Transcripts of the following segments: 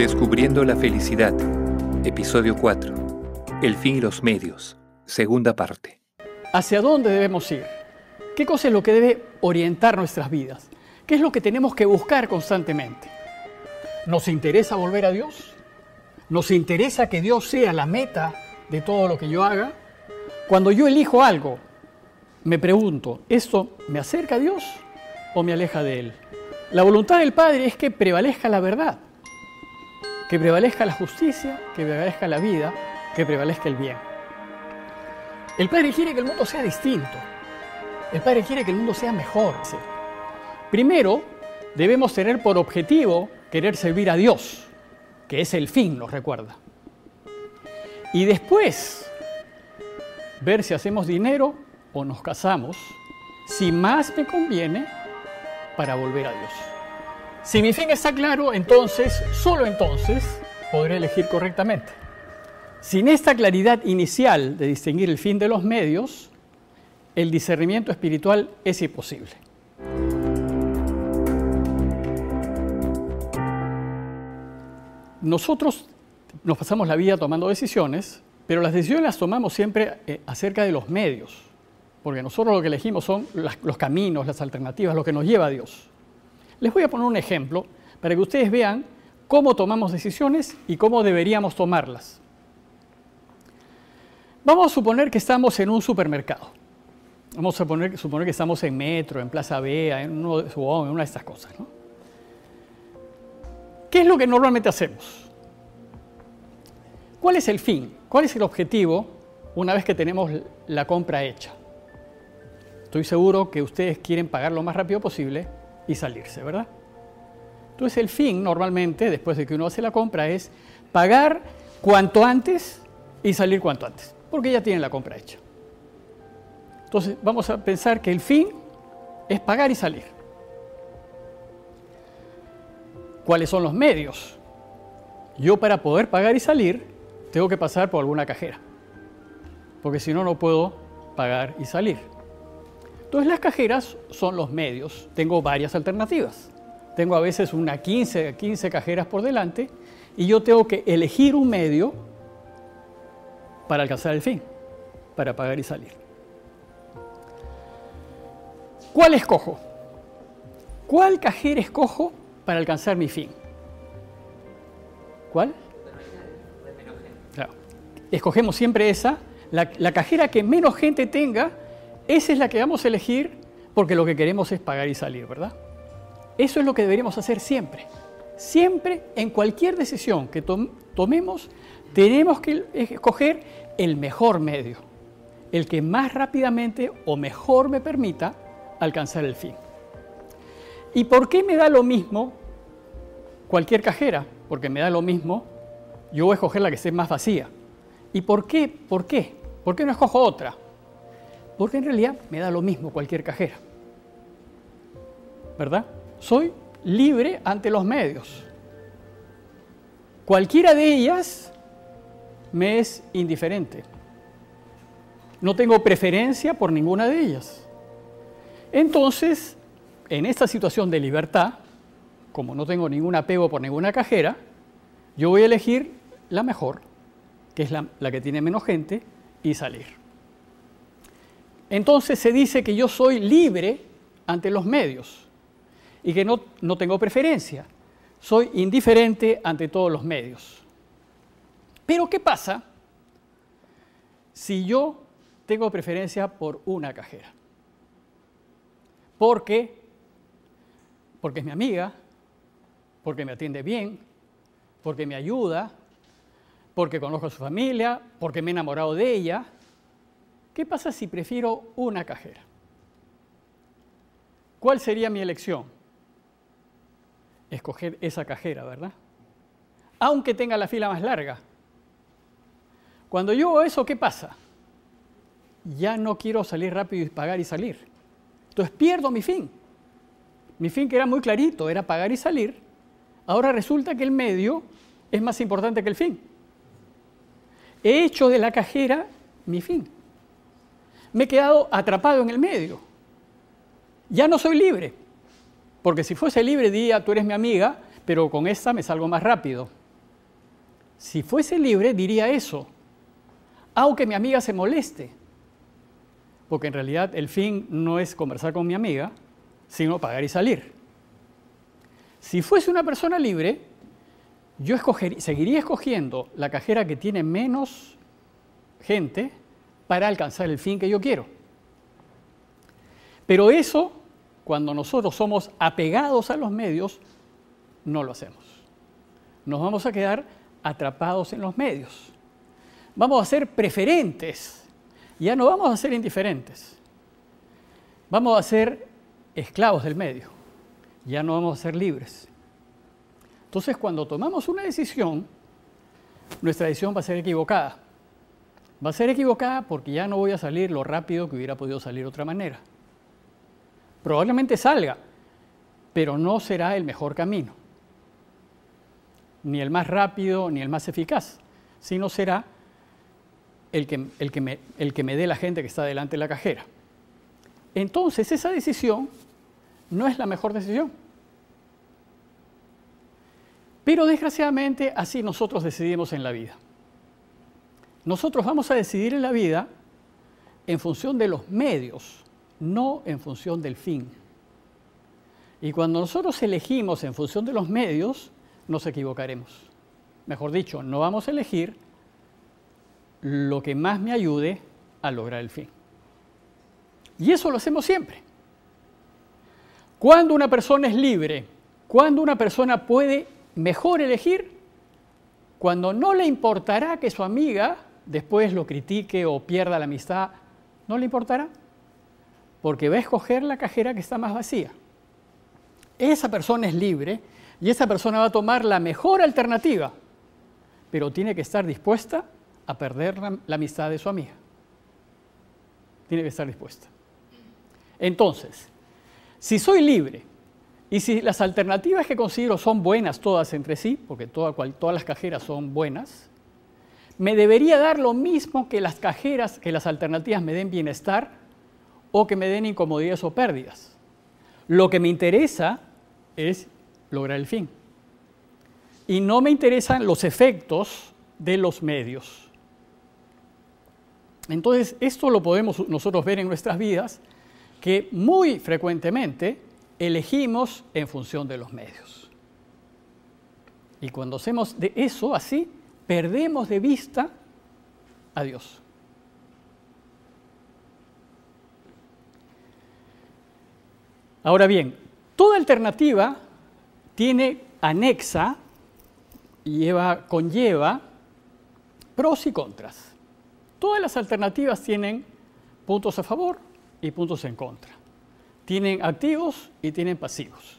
Descubriendo la felicidad. Episodio 4. El fin y los medios. Segunda parte. ¿Hacia dónde debemos ir? ¿Qué cosa es lo que debe orientar nuestras vidas? ¿Qué es lo que tenemos que buscar constantemente? ¿Nos interesa volver a Dios? ¿Nos interesa que Dios sea la meta de todo lo que yo haga? Cuando yo elijo algo, me pregunto, ¿esto me acerca a Dios o me aleja de Él? La voluntad del Padre es que prevalezca la verdad, que prevalezca la justicia, que prevalezca la vida, que prevalezca el bien. El Padre quiere que el mundo sea distinto. El Padre quiere que el mundo sea mejor. Primero, debemos tener por objetivo querer servir a Dios, que es el fin, nos recuerda. Y después, ver si hacemos dinero o nos casamos, si más me conviene para volver a Dios. Si mi fin está claro, entonces, solo entonces, podré elegir correctamente. Sin esta claridad inicial de distinguir el fin de los medios, el discernimiento espiritual es imposible. Nosotros nos pasamos la vida tomando decisiones, pero las decisiones las tomamos siempre eh, acerca de los medios, porque nosotros lo que elegimos son los caminos, las alternativas, lo que nos lleva a Dios. Les voy a poner un ejemplo para que ustedes vean cómo tomamos decisiones y cómo deberíamos tomarlas. Vamos a suponer que estamos en un supermercado. Vamos a suponer, que estamos en Metro, en Plaza Vea, en, uno, en una de estas cosas. ¿Qué es lo que normalmente hacemos? ¿Cuál es el fin? ¿Cuál es el objetivo una vez que tenemos la compra hecha? Estoy seguro que ustedes quieren pagar lo más rápido posible y salirse, ¿verdad? Entonces el fin normalmente, después de que uno hace la compra, es pagar cuanto antes y salir cuanto antes porque ya tienen la compra hecha. Entonces vamos a pensar que el fin es pagar y salir. ¿Cuáles son los medios? Yo para poder pagar y salir tengo que pasar por alguna cajera, porque si no, no puedo pagar y salir. Entonces las cajeras son los medios. Tengo varias alternativas. Tengo a veces una 15, 15 cajeras por delante y yo tengo que elegir un medio para alcanzar el fin, para pagar y salir. ¿Cuál escojo? ¿Cuál cajera escojo para alcanzar mi fin? ¿Cuál? Escogemos siempre esa. La, la cajera que menos gente tenga, esa es la que vamos a elegir porque lo que queremos es pagar y salir, ¿verdad? Eso es lo que deberíamos hacer siempre. Siempre, en cualquier decisión que tomemos, tenemos que escoger el mejor medio, el que más rápidamente o mejor me permita alcanzar el fin. ¿Y por qué me da lo mismo cualquier cajera? Porque me da lo mismo, yo voy a escoger la que esté más vacía. ¿Y por qué? ¿Por qué? ¿Por qué no escojo otra? Porque en realidad me da lo mismo cualquier cajera. ¿Verdad? Soy libre ante los medios. Cualquiera de ellas me es indiferente. No tengo preferencia por ninguna de ellas. Entonces, en esta situación de libertad, como no tengo ningún apego por ninguna cajera, yo voy a elegir la mejor, que es la, que tiene menos gente, y salir. Entonces se dice que yo soy libre ante los medios y que no, no tengo preferencia. Soy indiferente ante todos los medios. Pero ¿qué pasa si yo tengo preferencia por una cajera? Porque, porque es mi amiga, porque me atiende bien, porque me ayuda, porque conozco a su familia, porque me he enamorado de ella. ¿Qué pasa si prefiero una cajera? ¿Cuál sería mi elección? Escoger esa cajera, ¿verdad? Aunque tenga la fila más larga. Cuando yo hago eso, ¿qué pasa? Ya no quiero salir rápido y pagar y salir. Entonces pierdo mi fin. Mi fin que era muy clarito, era pagar y salir. Ahora resulta que el medio es más importante que el fin. He hecho de la cajera mi fin. Me he quedado atrapado en el medio. Ya no soy libre. Porque si fuese libre, diría, tú eres mi amiga, pero con esta me salgo más rápido. si fuese libre diría eso, aunque mi amiga se moleste, porque en realidad el fin no es conversar con mi amiga, sino pagar y salir. Si fuese una persona libre, yo seguiría escogiendo la cajera que tiene menos gente para alcanzar el fin que yo quiero. Pero eso, cuando nosotros somos apegados a los medios, no lo hacemos. Nos vamos a quedar atrapados en los medios. Vamos a ser preferentes. Ya no vamos a ser indiferentes. Vamos a ser esclavos del medio. Ya no vamos a ser libres. Entonces, cuando tomamos una decisión, nuestra decisión va a ser equivocada. Va a ser equivocada porque ya no voy a salir lo rápido que hubiera podido salir de otra manera. Probablemente salga, pero no será el mejor camino. Ni el más rápido, ni el más eficaz, sino será el que, el que, me, el que me dé la gente que está delante de la cajera. Entonces, esa decisión no es la mejor decisión. Pero desgraciadamente así nosotros decidimos en la vida. Nosotros vamos a decidir en la vida en función de los medios, no en función del fin. Y cuando nosotros elegimos en función de los medios, nos equivocaremos. Mejor dicho, no vamos a elegir lo que más me ayude a lograr el fin. Y eso lo hacemos siempre. Cuando una persona es libre, cuando una persona puede mejor elegir cuando no le importará que su amiga después lo critique o pierda la amistad, no le importará, porque va a escoger la cajera que está más vacía. Esa persona es libre y esa persona va a tomar la mejor alternativa, pero tiene que estar dispuesta a perder la, amistad de su amiga. Tiene que estar dispuesta. Entonces, si soy libre y si las alternativas que considero son buenas todas entre sí, porque todas las cajeras son buenas, me debería dar lo mismo que las cajeras, que las alternativas me den bienestar o que me den incomodidades o pérdidas. Lo que me interesa es lograr el fin. Y no me interesan los efectos de los medios. Entonces, esto lo podemos nosotros ver en nuestras vidas, que muy frecuentemente elegimos en función de los medios. Y cuando hacemos de eso así, perdemos de vista a Dios. Ahora bien, toda alternativa tiene anexa y lleva, conlleva pros y contras. Todas las alternativas tienen puntos a favor y puntos en contra tienen activos y tienen pasivos.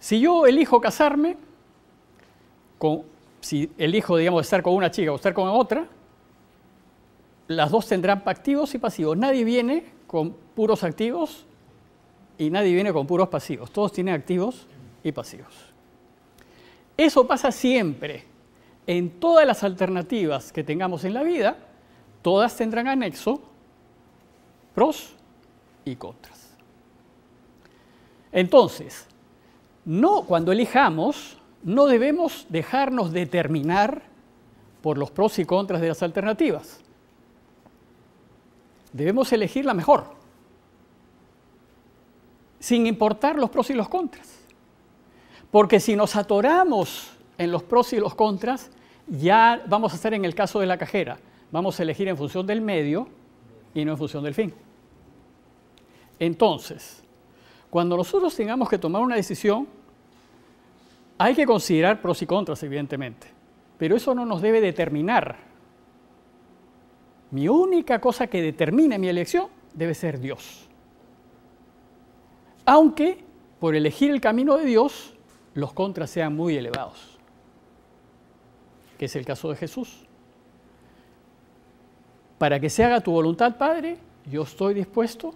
Si yo elijo casarme, con, si elijo, digamos, estar con una chica o estar con otra, las dos tendrán activos y pasivos. Nadie viene con puros activos y nadie viene con puros pasivos. Todos tienen activos y pasivos. Eso pasa siempre. En todas las alternativas que tengamos en la vida, todas tendrán anexo pros y contras. Entonces, no, cuando elijamos, no debemos dejarnos determinar por los pros y contras de las alternativas. Debemos elegir la mejor, sin importar los pros y los contras. Porque si nos atoramos en los pros y los contras, ya vamos a estar en el caso de la cajera. Vamos a elegir en función del medio y no en función del fin. Entonces, cuando nosotros tengamos que tomar una decisión, hay que considerar pros y contras, evidentemente, pero eso no nos debe determinar. Mi única cosa que determine mi elección debe ser Dios. Aunque por elegir el camino de Dios, los contras sean muy elevados, que es el caso de Jesús. Para que se haga tu voluntad, Padre, yo estoy dispuesto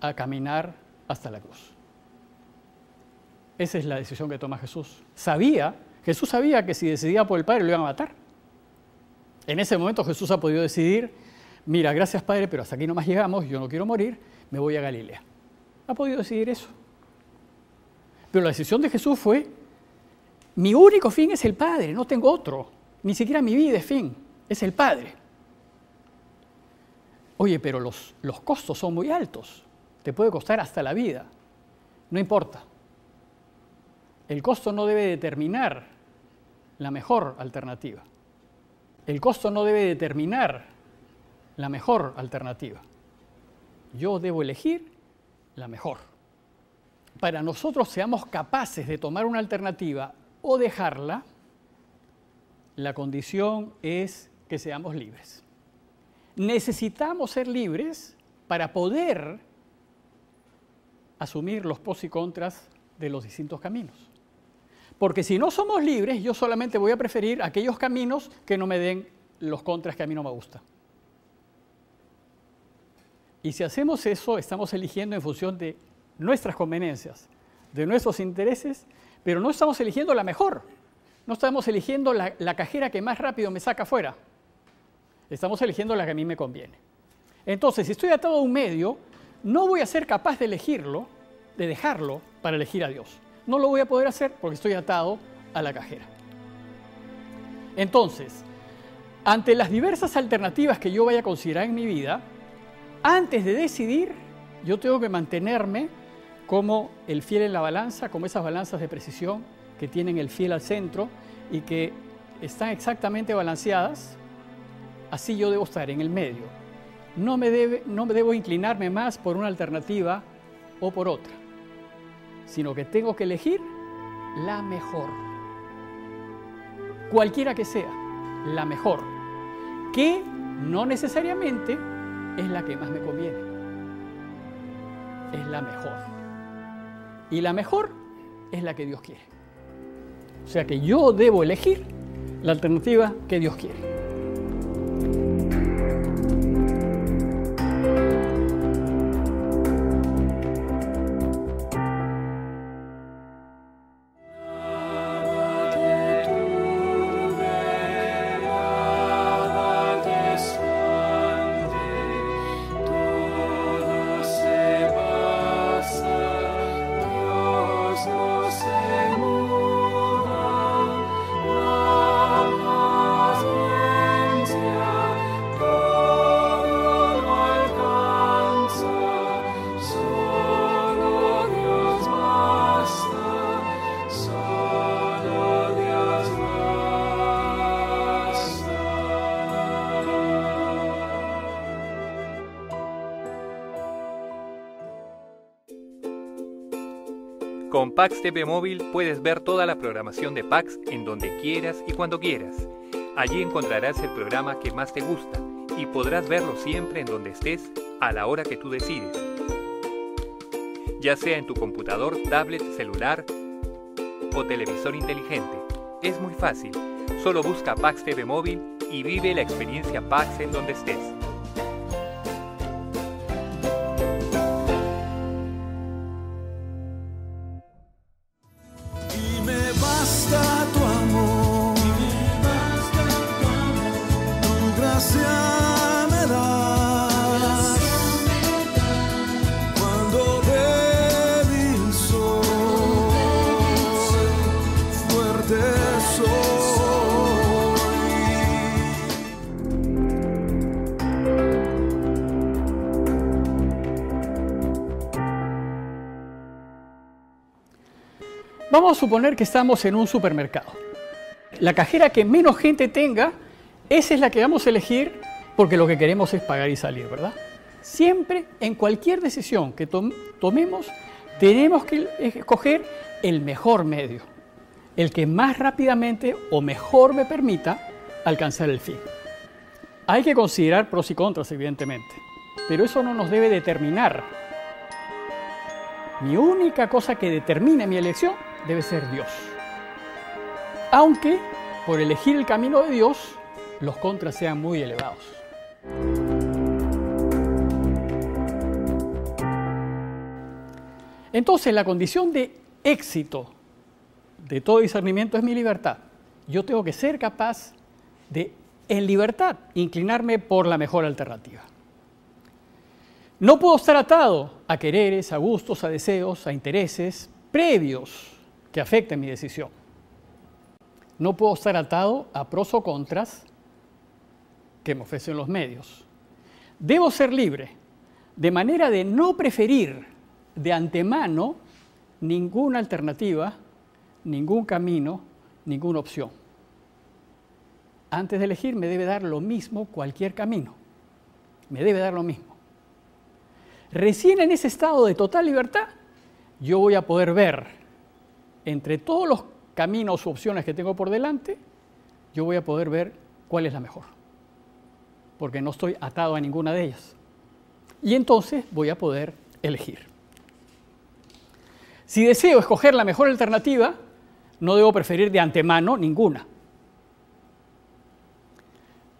a caminar hasta la cruz. Esa es la decisión que toma Jesús. Sabía, Jesús sabía que si decidía por el Padre lo iban a matar. En ese momento Jesús ha podido decidir, mira, gracias Padre, pero hasta aquí no más llegamos, yo no quiero morir, me voy a Galilea. Ha podido decidir eso. Pero la decisión de Jesús fue, Mi único fin es el Padre, no tengo otro. Ni siquiera mi vida es fin, es el Padre. Oye, pero los, los costos son muy altos. Te puede costar hasta la vida. No importa. El costo no debe determinar la mejor alternativa. El costo no debe determinar la mejor alternativa. Yo debo elegir la mejor. Para nosotros seamos capaces de tomar una alternativa o dejarla, la condición es que seamos libres. Necesitamos ser libres para poder asumir los pros y contras de los distintos caminos. Porque si no somos libres, yo solamente voy a preferir aquellos caminos que no me den los contras que a mí no me gustan. Y si hacemos eso, estamos eligiendo en función de nuestras conveniencias, de nuestros intereses, pero no estamos eligiendo la mejor. No estamos eligiendo la, cajera que más rápido me saca afuera. Estamos eligiendo la que a mí me conviene. Entonces, si estoy atado a un medio, no voy a ser capaz de elegirlo, de dejarlo para elegir a Dios. No lo voy a poder hacer porque estoy atado a la cajera. Entonces, ante las diversas alternativas que yo vaya a considerar en mi vida, antes de decidir, yo tengo que mantenerme como el fiel en la balanza, como esas balanzas de precisión que tienen el fiel al centro y que están exactamente balanceadas, así yo debo estar en el medio. No me, debo inclinarme más por una alternativa o por otra, sino que tengo que elegir la mejor. Cualquiera que sea, la mejor, que no necesariamente es la que más me conviene. Es la mejor. Y la mejor es la que Dios quiere. O sea que yo debo elegir la alternativa que Dios quiere. Pax TV Móvil puedes ver toda la programación de Pax en donde quieras y cuando quieras. Allí encontrarás el programa que más te gusta y podrás verlo siempre en donde estés a la hora que tú decides. Ya sea en tu computador, tablet, celular o televisor inteligente. Es muy fácil. Solo busca Pax TV Móvil y vive la experiencia Pax en donde estés. Vamos a suponer que estamos en un supermercado. La cajera que menos gente tenga, esa es la que vamos a elegir porque lo que queremos es pagar y salir, ¿verdad? Siempre, en cualquier decisión que tomemos, tenemos que escoger el mejor medio, el que más rápidamente o mejor me permita alcanzar el fin. Hay que considerar pros y contras, evidentemente, pero eso no nos debe determinar. Mi única cosa que determine mi elección debe ser Dios. Aunque por elegir el camino de Dios, los contras sean muy elevados. Entonces, la condición de éxito de todo discernimiento es mi libertad. Yo tengo que ser capaz de, en libertad, inclinarme por la mejor alternativa. No puedo estar atado a quereres, a gustos, a deseos, a intereses previos que afecten mi decisión. No puedo estar atado a pros o contras que me ofrecen los medios. Debo ser libre, de manera de no preferir de antemano ninguna alternativa, ningún camino, ninguna opción. Antes de elegir me debe dar lo mismo cualquier camino. Me debe dar lo mismo. Recién en ese estado de total libertad, yo voy a poder ver entre todos los caminos o opciones que tengo por delante, yo voy a poder ver cuál es la mejor. Porque no estoy atado a ninguna de ellas. Y entonces voy a poder elegir. Si deseo escoger la mejor alternativa, no debo preferir de antemano ninguna.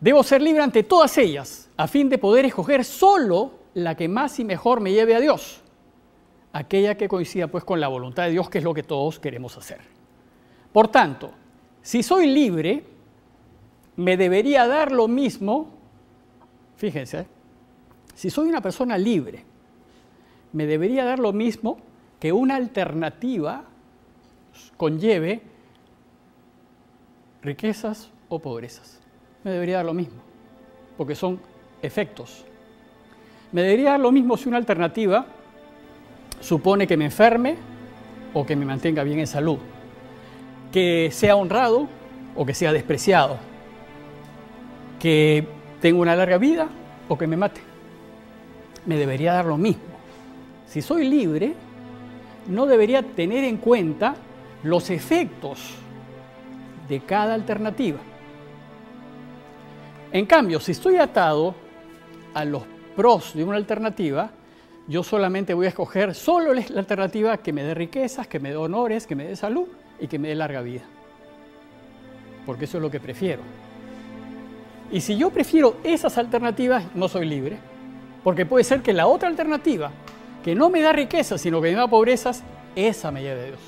Debo ser libre ante todas ellas, a fin de poder escoger solo la que más y mejor me lleve a Dios, aquella que coincida pues con la voluntad de Dios, que es lo que todos queremos hacer. Por tanto, si soy libre, me debería dar lo mismo, fíjense, si soy una persona libre, me debería dar lo mismo que una alternativa conlleve riquezas o pobrezas. Me debería dar lo mismo, porque son efectos. Me debería dar lo mismo si una alternativa supone que me enferme o que me mantenga bien en salud, que sea honrado o que sea despreciado, que tenga una larga vida o que me mate. Me debería dar lo mismo. Si soy libre, no debería tener en cuenta los efectos de cada alternativa. En cambio, si estoy atado a los pros de una alternativa, yo solamente voy a escoger solo la alternativa que me dé riquezas, que me dé honores, que me dé salud y que me dé larga vida. Porque eso es lo que prefiero. Y si yo prefiero esas alternativas, no soy libre. Porque puede ser que la otra alternativa, que no me da riquezas, sino que me da pobrezas, esa me lleve a Dios.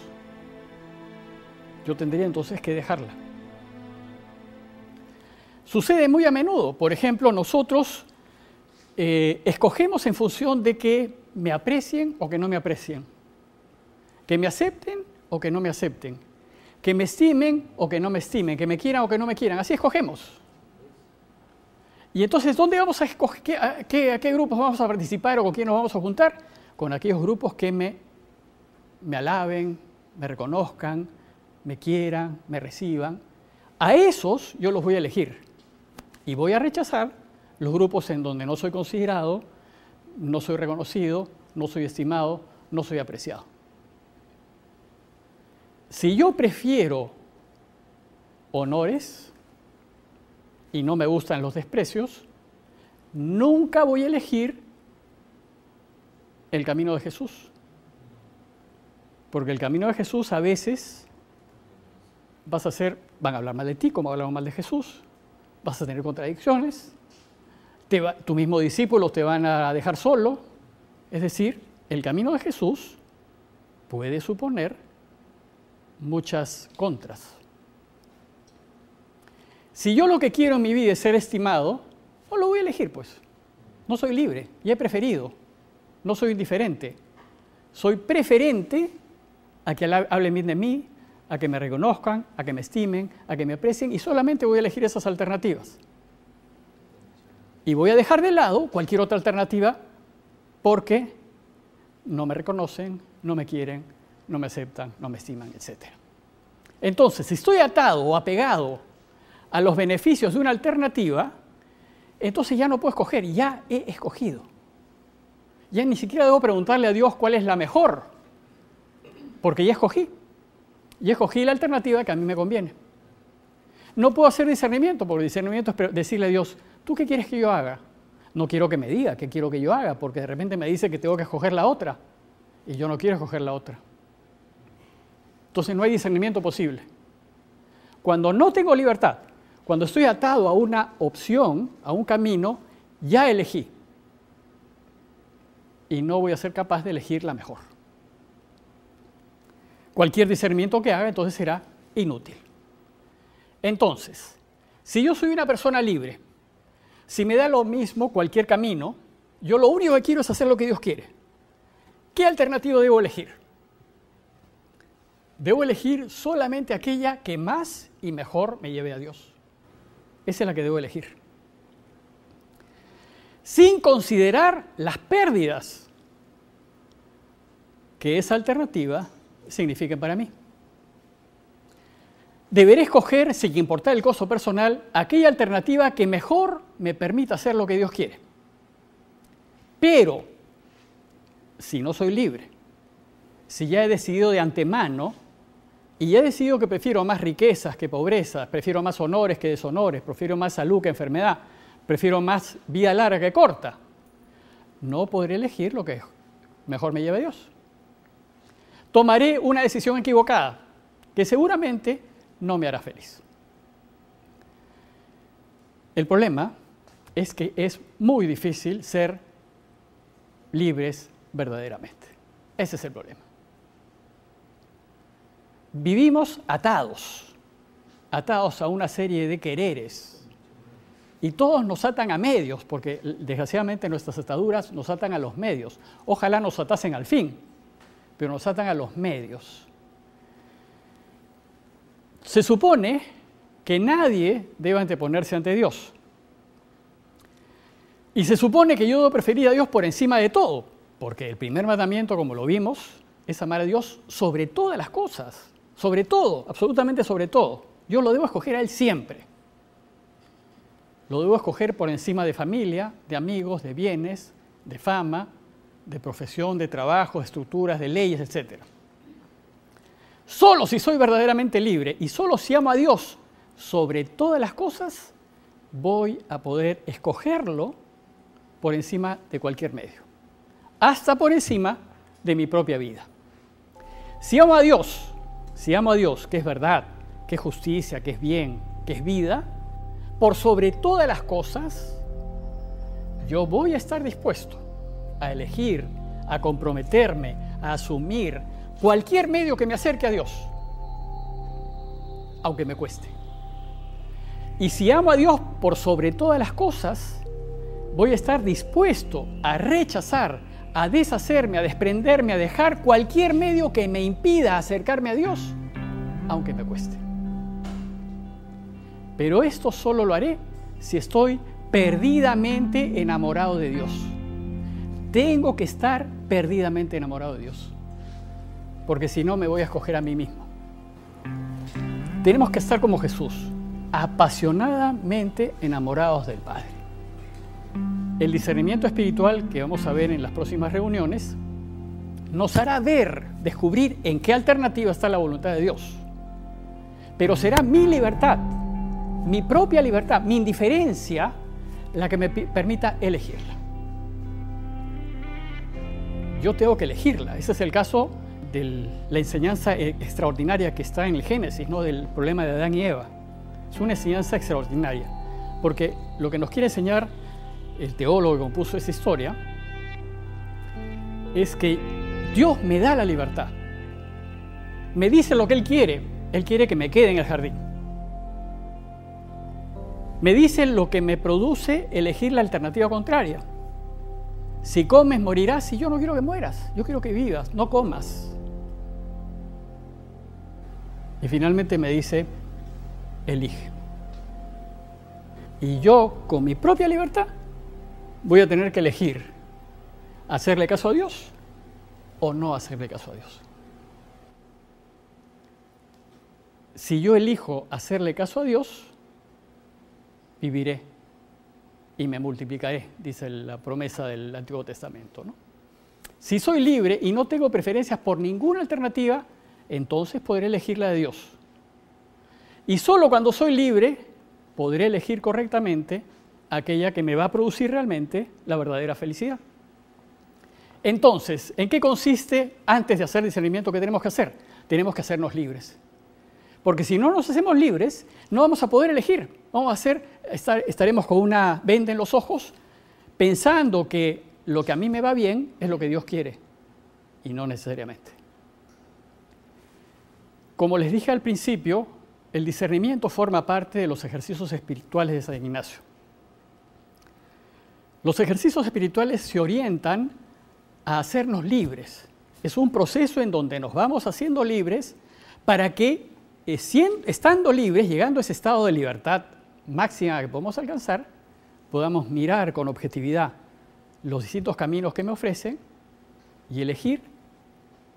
Yo tendría entonces que dejarla. Sucede muy a menudo. Por ejemplo, nosotros eh, escogemos en función de que me aprecien o que no me aprecien. Que me acepten o que no me acepten. Que me estimen o que no me estimen. Que me quieran o que no me quieran. Así escogemos. Y entonces, ¿dónde vamos a escoger? qué, ¿A qué grupos vamos a participar o con quién nos vamos a juntar? Con aquellos grupos que me, me alaben, me reconozcan, me quieran, me reciban. A esos yo los voy a elegir. Y voy a rechazar los grupos en donde no soy considerado, no soy reconocido, no soy estimado, no soy apreciado. Si yo prefiero honores y no me gustan los desprecios, nunca voy a elegir el camino de Jesús. Porque el camino de Jesús a veces vas a ser, van a hablar mal de ti como hablaron mal de Jesús, vas a tener contradicciones, te tu mismo discípulos te van a dejar solo. Es decir, el camino de Jesús puede suponer muchas contras. Si yo lo que quiero en mi vida es ser estimado, no lo voy a elegir, pues. No soy libre, y he preferido. No soy indiferente. Soy preferente a que hablen bien de mí, a que me reconozcan, a que me estimen, a que me aprecien y solamente voy a elegir esas alternativas. Y voy a dejar de lado cualquier otra alternativa porque no me reconocen, no me quieren, no me aceptan, no me estiman, etc. Entonces, si estoy atado o apegado a los beneficios de una alternativa, entonces ya no puedo escoger, ya he escogido. Ya ni siquiera debo preguntarle a Dios cuál es la mejor, porque ya escogí y escogí la alternativa que a mí me conviene. No puedo hacer discernimiento, porque discernimiento es decirle a Dios, ¿tú qué quieres que yo haga? No quiero que me diga qué quiero que yo haga, porque de repente me dice que tengo que escoger la otra, y yo no quiero escoger la otra. Entonces no hay discernimiento posible. Cuando no tengo libertad, cuando estoy atado a una opción, a un camino, ya elegí. Y no voy a ser capaz de elegir la mejor. Cualquier discernimiento que haga entonces será inútil. Entonces, si yo soy una persona libre, si me da lo mismo cualquier camino, yo lo único que quiero es hacer lo que Dios quiere. ¿Qué alternativa debo elegir? Debo elegir solamente aquella que más y mejor me lleve a Dios. Esa es la que debo elegir. Sin considerar las pérdidas que esa alternativa significa para mí. Deberé escoger, sin importar el costo personal, aquella alternativa que mejor me permita hacer lo que Dios quiere. Pero, si no soy libre, si ya he decidido de antemano y ya he decidido que prefiero más riquezas que pobreza, prefiero más honores que deshonores, prefiero más salud que enfermedad, prefiero más vida larga que corta, no podré elegir lo que mejor me lleve Dios. Tomaré una decisión equivocada que seguramente no me hará feliz. El problema es que es muy difícil ser libres verdaderamente. Ese es el problema. Vivimos atados, atados a una serie de quereres. Y todos nos atan a medios, porque desgraciadamente nuestras ataduras nos atan a los medios. Ojalá nos atasen al fin, pero nos atan a los medios. Se supone que nadie debe anteponerse ante Dios. Y se supone que yo debo preferir a Dios por encima de todo, porque el primer mandamiento, como lo vimos, es amar a Dios sobre todas las cosas, sobre todo, absolutamente sobre todo. Yo lo debo escoger a Él siempre. Lo debo escoger por encima de familia, de amigos, de bienes, de fama, de profesión, de trabajo, de estructuras, de leyes, etc. Solo si soy verdaderamente libre y solo si amo a Dios sobre todas las cosas, voy a poder escogerlo por encima de cualquier medio, hasta por encima de mi propia vida. Si amo a Dios, si amo a Dios, que es verdad, que es justicia, que es bien, que es vida, por sobre todas las cosas, yo voy a estar dispuesto a elegir, a comprometerme, a asumir, cualquier medio que me acerque a Dios, aunque me cueste. Y si amo a Dios por sobre todas las cosas, voy a estar dispuesto a rechazar, a deshacerme, a desprenderme, a dejar cualquier medio que me impida acercarme a Dios, aunque me cueste. Pero esto solo lo haré si estoy perdidamente enamorado de Dios. Tengo que estar perdidamente enamorado de Dios porque si no me voy a escoger a mí mismo. Tenemos que estar como Jesús, apasionadamente enamorados del Padre. El discernimiento espiritual que vamos a ver en las próximas reuniones nos hará ver, descubrir en qué alternativa está la voluntad de Dios. Pero será mi libertad, mi propia libertad, mi indiferencia, la que me permita elegirla. Yo tengo que elegirla. Ese es el caso de la enseñanza e-, extraordinaria que está en el Génesis, ¿no? del problema de Adán y Eva. Es una enseñanza extraordinaria, porque lo que nos quiere enseñar el teólogo que compuso esa historia es que Dios me da la libertad. Me dice lo que Él quiere. Él quiere que me quede en el jardín. Me dice lo que me produce elegir la alternativa contraria. Si comes, morirás. Y yo no quiero que mueras. Yo quiero que vivas. No comas. Y finalmente me dice, elige. Y yo, con mi propia libertad, voy a tener que elegir hacerle caso a Dios o no hacerle caso a Dios. Si yo elijo hacerle caso a Dios, viviré y me multiplicaré, dice la promesa del Antiguo Testamento. Si soy libre y no tengo preferencias por ninguna alternativa, entonces podré elegir la de Dios. Y solo cuando soy libre podré elegir correctamente aquella que me va a producir realmente la verdadera felicidad. Entonces, ¿en qué consiste antes de hacer discernimiento que tenemos que hacer? Tenemos que hacernos libres. Porque si no nos hacemos libres, no vamos a poder elegir. Vamos a hacer, estaremos con una venda en los ojos pensando que lo que a mí me va bien es lo que Dios quiere y no necesariamente. Como les dije al principio, el discernimiento forma parte de los ejercicios espirituales de San Ignacio. Los ejercicios espirituales se orientan a hacernos libres. Es un proceso en donde nos vamos haciendo libres para que, eh, estando libres, llegando a ese estado de libertad máxima que podemos alcanzar, podamos mirar con objetividad los distintos caminos que me ofrecen y elegir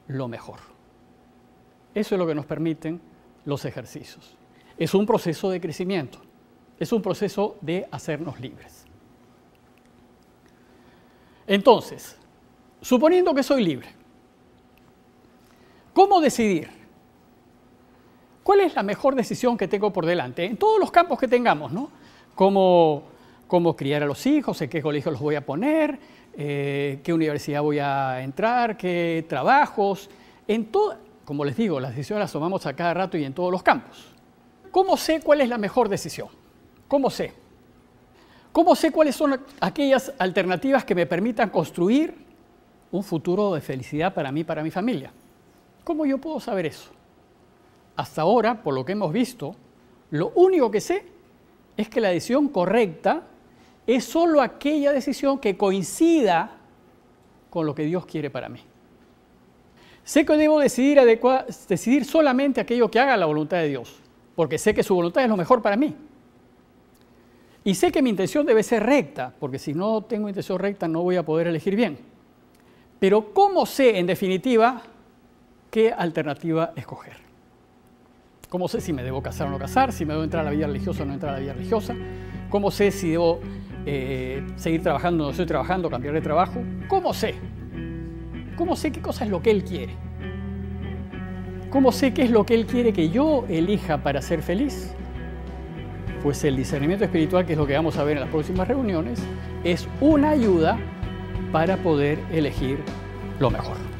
lo mejor. Eso es lo que nos permiten los ejercicios. Es un proceso de crecimiento, es un proceso de hacernos libres. Entonces, suponiendo que soy libre, ¿cómo decidir? ¿Cuál es la mejor decisión que tengo por delante? En todos los campos que tengamos, ¿no? Cómo, criar a los hijos, en qué colegio los voy a poner, eh, qué universidad voy a entrar, qué trabajos. En todo, como les digo, las decisiones las tomamos a cada rato y en todos los campos. ¿Cómo sé cuál es la mejor decisión? ¿Cómo sé? ¿Cómo sé cuáles son aquellas alternativas que me permitan construir un futuro de felicidad para mí y para mi familia? ¿Cómo yo puedo saber eso? Hasta ahora, por lo que hemos visto, lo único que sé es que la decisión correcta es solo aquella decisión que coincida con lo que Dios quiere para mí. Sé que debo decidir, decidir solamente aquello que haga la voluntad de Dios, porque sé que su voluntad es lo mejor para mí. Y sé que mi intención debe ser recta, porque si no tengo intención recta no voy a poder elegir bien. Pero ¿cómo sé, en definitiva, qué alternativa escoger? ¿Cómo sé si me debo casar o no casar? ¿Si me debo entrar a la vida religiosa o no entrar a la vida religiosa? ¿Cómo sé si debo eh, seguir trabajando o no estoy trabajando, cambiar de trabajo? ¿Cómo sé? ¿Cómo sé qué cosa es lo que Él quiere? ¿Cómo sé qué es lo que Él quiere que yo elija para ser feliz? pues el discernimiento espiritual, que es lo que vamos a ver en las próximas reuniones, es una ayuda para poder elegir lo mejor.